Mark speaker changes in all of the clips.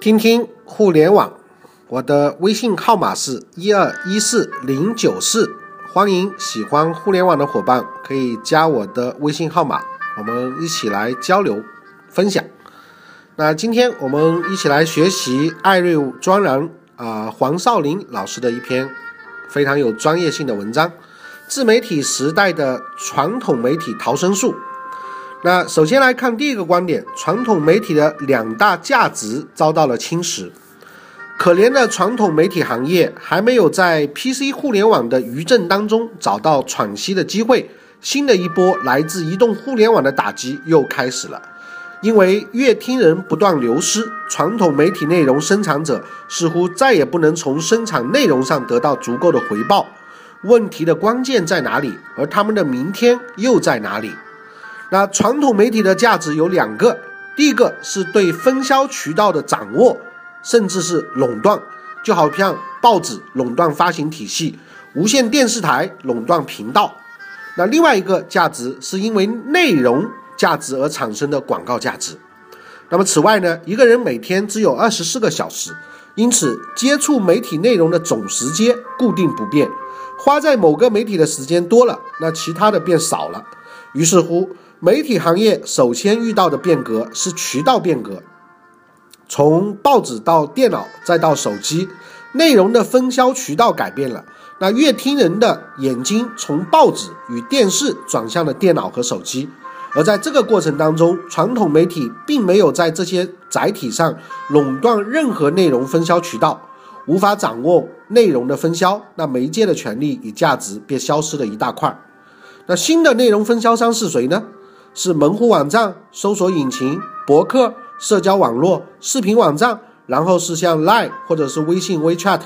Speaker 1: 听听互联网，我的微信号码是一二一四零九四，欢迎喜欢互联网的伙伴可以加我的微信号码，我们一起来交流分享。那今天我们一起来学习艾瑞专栏啊黄少林老师的一篇非常有专业性的文章《自媒体时代的传统媒体逃生术》。那首先来看第一个观点，传统媒体的两大价值遭到了侵蚀。可怜的传统媒体行业还没有在 PC 互联网的余震当中找到喘息的机会，新的一波来自移动互联网的打击又开始了。因为阅听人不断流失，传统媒体内容生产者似乎再也不能从生产内容上得到足够的回报。问题的关键在哪里？而他们的明天又在哪里？那传统媒体的价值有两个，第一个是对分销渠道的掌握，甚至是垄断，就好像报纸垄断发行体系，无线电视台垄断频道。那另外一个价值是因为内容价值而产生的广告价值。那么此外呢，一个人每天只有二十四个小时，因此接触媒体内容的总时间固定不变，花在某个媒体的时间多了，那其他的变少了。于是乎。媒体行业首先遇到的变革是渠道变革，从报纸到电脑再到手机，内容的分销渠道改变了。那阅听人的眼睛从报纸与电视转向了电脑和手机，而在这个过程当中，传统媒体并没有在这些载体上垄断任何内容分销渠道，无法掌握内容的分销，那媒介的权利与价值便消失了一大块。那新的内容分销商是谁呢？是门户网站、搜索引擎、博客、社交网络、视频网站，然后是像 Line 或者是微信 WeChat。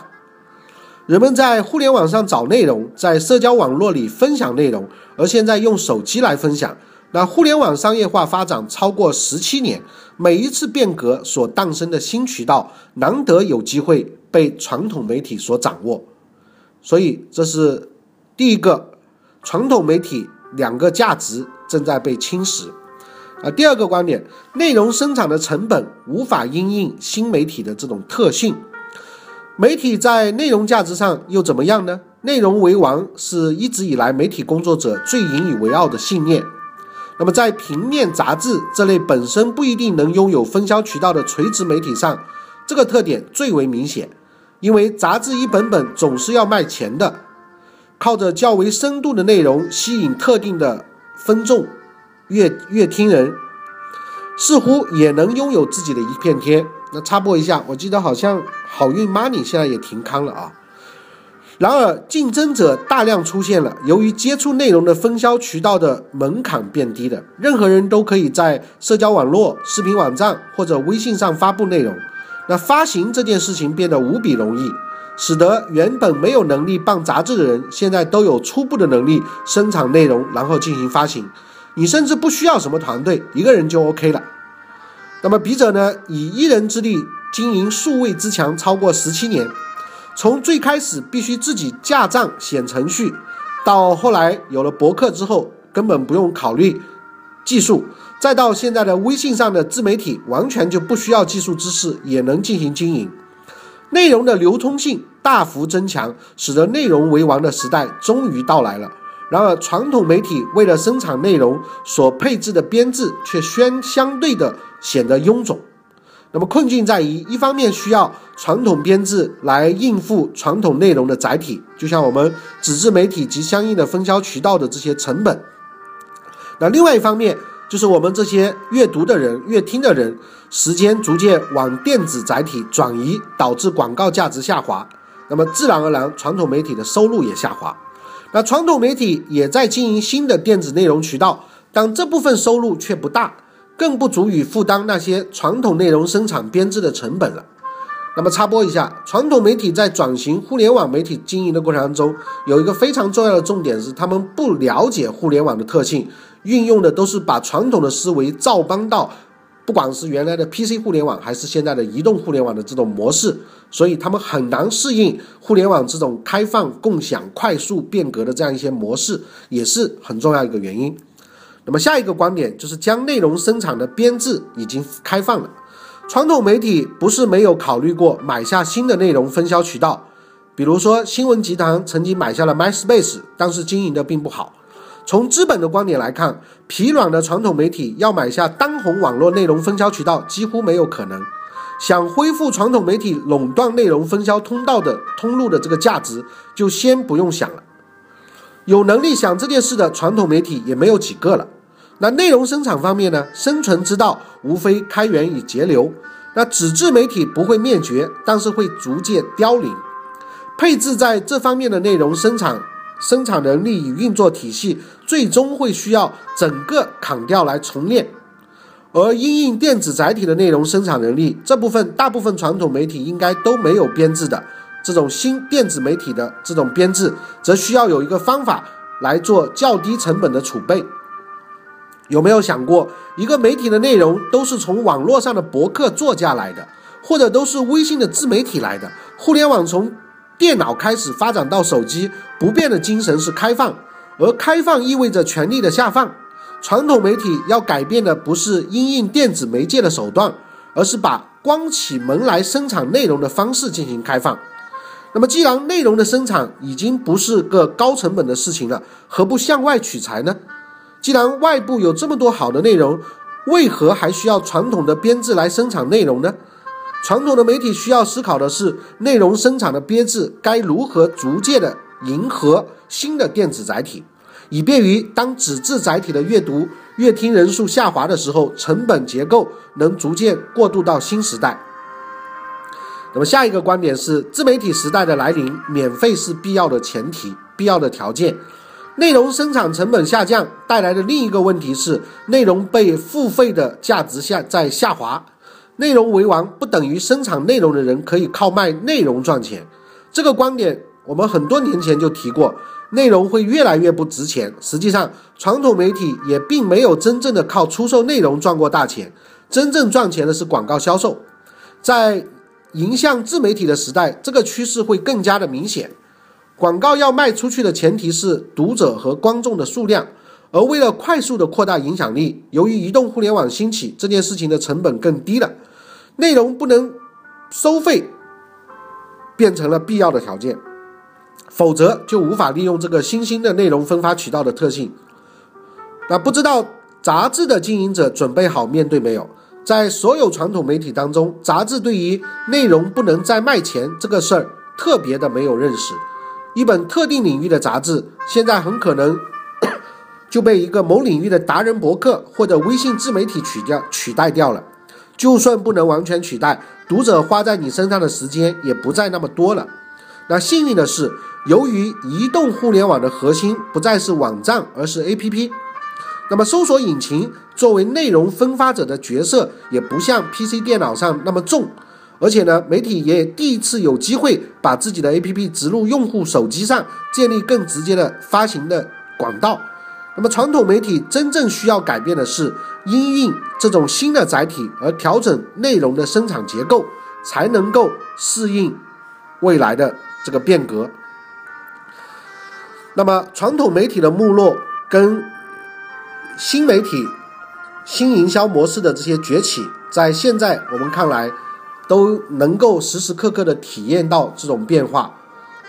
Speaker 1: 人们在互联网上找内容，在社交网络里分享内容，而现在用手机来分享。那互联网商业化发展超过十七年，每一次变革所诞生的新渠道，难得有机会被传统媒体所掌握。所以这是第一个传统媒体两个价值。正在被侵蚀，啊，第二个观点，内容生产的成本无法因应新媒体的这种特性，媒体在内容价值上又怎么样呢？内容为王是一直以来媒体工作者最引以为傲的信念。那么在平面杂志这类本身不一定能拥有分销渠道的垂直媒体上，这个特点最为明显，因为杂志一本本总是要卖钱的，靠着较为深度的内容吸引特定的。分众、乐乐听人似乎也能拥有自己的一片天。那插播一下，我记得好像好运 money 现在也停刊了啊。然而，竞争者大量出现了。由于接触内容的分销渠道的门槛变低了，任何人都可以在社交网络、视频网站或者微信上发布内容。那发行这件事情变得无比容易。使得原本没有能力办杂志的人，现在都有初步的能力生产内容，然后进行发行。你甚至不需要什么团队，一个人就 OK 了。那么笔者呢，以一人之力经营数位之强超过十七年，从最开始必须自己架站写程序，到后来有了博客之后，根本不用考虑技术，再到现在的微信上的自媒体，完全就不需要技术知识也能进行经营。内容的流通性大幅增强，使得内容为王的时代终于到来了。然而，传统媒体为了生产内容所配置的编制却相相对的显得臃肿。那么，困境在于，一方面需要传统编制来应付传统内容的载体，就像我们纸质媒体及相应的分销渠道的这些成本；那另外一方面，就是我们这些阅读的人、阅听的人，时间逐渐往电子载体转移，导致广告价值下滑。那么自然而然，传统媒体的收入也下滑。那传统媒体也在经营新的电子内容渠道，但这部分收入却不大，更不足以负担那些传统内容生产编制的成本了。那么插播一下，传统媒体在转型互联网媒体经营的过程当中，有一个非常重要的重点是，他们不了解互联网的特性。运用的都是把传统的思维照搬到，不管是原来的 PC 互联网，还是现在的移动互联网的这种模式，所以他们很难适应互联网这种开放、共享、快速变革的这样一些模式，也是很重要一个原因。那么下一个观点就是将内容生产的编制已经开放了，传统媒体不是没有考虑过买下新的内容分销渠道，比如说新闻集团曾经买下了 MySpace，但是经营的并不好。从资本的观点来看，疲软的传统媒体要买下当红网络内容分销渠道几乎没有可能。想恢复传统媒体垄断内容分销通道的通路的这个价值，就先不用想了。有能力想这件事的传统媒体也没有几个了。那内容生产方面呢？生存之道无非开源与节流。那纸质媒体不会灭绝，但是会逐渐凋零。配置在这方面的内容生产。生产能力与运作体系最终会需要整个砍掉来重练，而因应电子载体的内容生产能力这部分，大部分传统媒体应该都没有编制的这种新电子媒体的这种编制，则需要有一个方法来做较低成本的储备。有没有想过，一个媒体的内容都是从网络上的博客作家来的，或者都是微信的自媒体来的？互联网从电脑开始发展到手机，不变的精神是开放，而开放意味着权力的下放。传统媒体要改变的不是因应电子媒介的手段，而是把关起门来生产内容的方式进行开放。那么，既然内容的生产已经不是个高成本的事情了，何不向外取材呢？既然外部有这么多好的内容，为何还需要传统的编制来生产内容呢？传统的媒体需要思考的是，内容生产的编制该如何逐渐的迎合新的电子载体，以便于当纸质载体的阅读、阅听人数下滑的时候，成本结构能逐渐过渡到新时代。那么下一个观点是，自媒体时代的来临，免费是必要的前提、必要的条件。内容生产成本下降带来的另一个问题是，内容被付费的价值下在下滑。内容为王不等于生产内容的人可以靠卖内容赚钱，这个观点我们很多年前就提过。内容会越来越不值钱。实际上，传统媒体也并没有真正的靠出售内容赚过大钱，真正赚钱的是广告销售。在迎向自媒体的时代，这个趋势会更加的明显。广告要卖出去的前提是读者和观众的数量。而为了快速的扩大影响力，由于移动互联网兴起，这件事情的成本更低了，内容不能收费变成了必要的条件，否则就无法利用这个新兴的内容分发渠道的特性。那不知道杂志的经营者准备好面对没有？在所有传统媒体当中，杂志对于内容不能再卖钱这个事儿特别的没有认识。一本特定领域的杂志，现在很可能。就被一个某领域的达人博客或者微信自媒体取掉取代掉了。就算不能完全取代，读者花在你身上的时间也不再那么多了。那幸运的是，由于移动互联网的核心不再是网站，而是 APP，那么搜索引擎作为内容分发者的角色也不像 PC 电脑上那么重。而且呢，媒体也第一次有机会把自己的 APP 植入用户手机上，建立更直接的发行的管道。那么，传统媒体真正需要改变的是，因应这种新的载体而调整内容的生产结构，才能够适应未来的这个变革。那么，传统媒体的没落跟新媒体、新营销模式的这些崛起，在现在我们看来，都能够时时刻刻的体验到这种变化。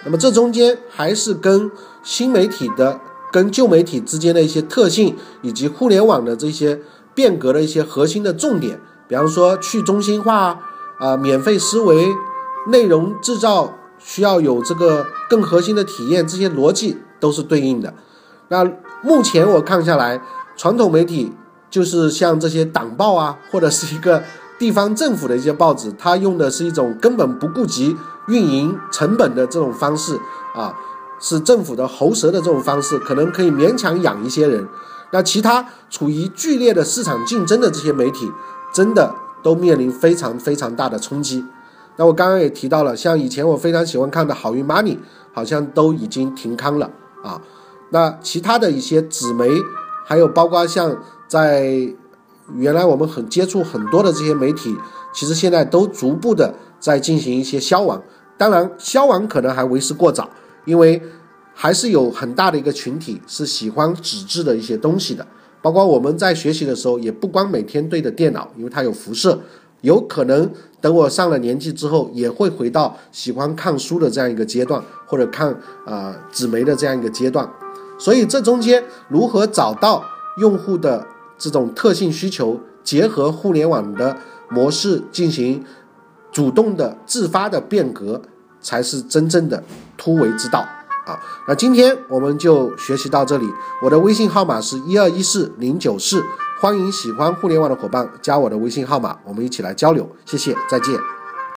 Speaker 1: 那么，这中间还是跟新媒体的。跟旧媒体之间的一些特性，以及互联网的这些变革的一些核心的重点，比方说去中心化啊，免费思维，内容制造需要有这个更核心的体验，这些逻辑都是对应的。那目前我看下来，传统媒体就是像这些党报啊，或者是一个地方政府的一些报纸，它用的是一种根本不顾及运营成本的这种方式啊。是政府的喉舌的这种方式，可能可以勉强养一些人。那其他处于剧烈的市场竞争的这些媒体，真的都面临非常非常大的冲击。那我刚刚也提到了，像以前我非常喜欢看的好运 Money，好像都已经停刊了啊。那其他的一些纸媒，还有包括像在原来我们很接触很多的这些媒体，其实现在都逐步的在进行一些消亡。当然，消亡可能还为时过早。因为还是有很大的一个群体是喜欢纸质的一些东西的，包括我们在学习的时候，也不光每天对着电脑，因为它有辐射，有可能等我上了年纪之后，也会回到喜欢看书的这样一个阶段，或者看啊纸媒的这样一个阶段。所以这中间如何找到用户的这种特性需求，结合互联网的模式进行主动的自发的变革，才是真正的突围之道。啊，那今天我们就学习到这里。我的微信号码是一二一四零九四，欢迎喜欢互联网的伙伴加我的微信号码，我们一起来交流。谢谢，再见。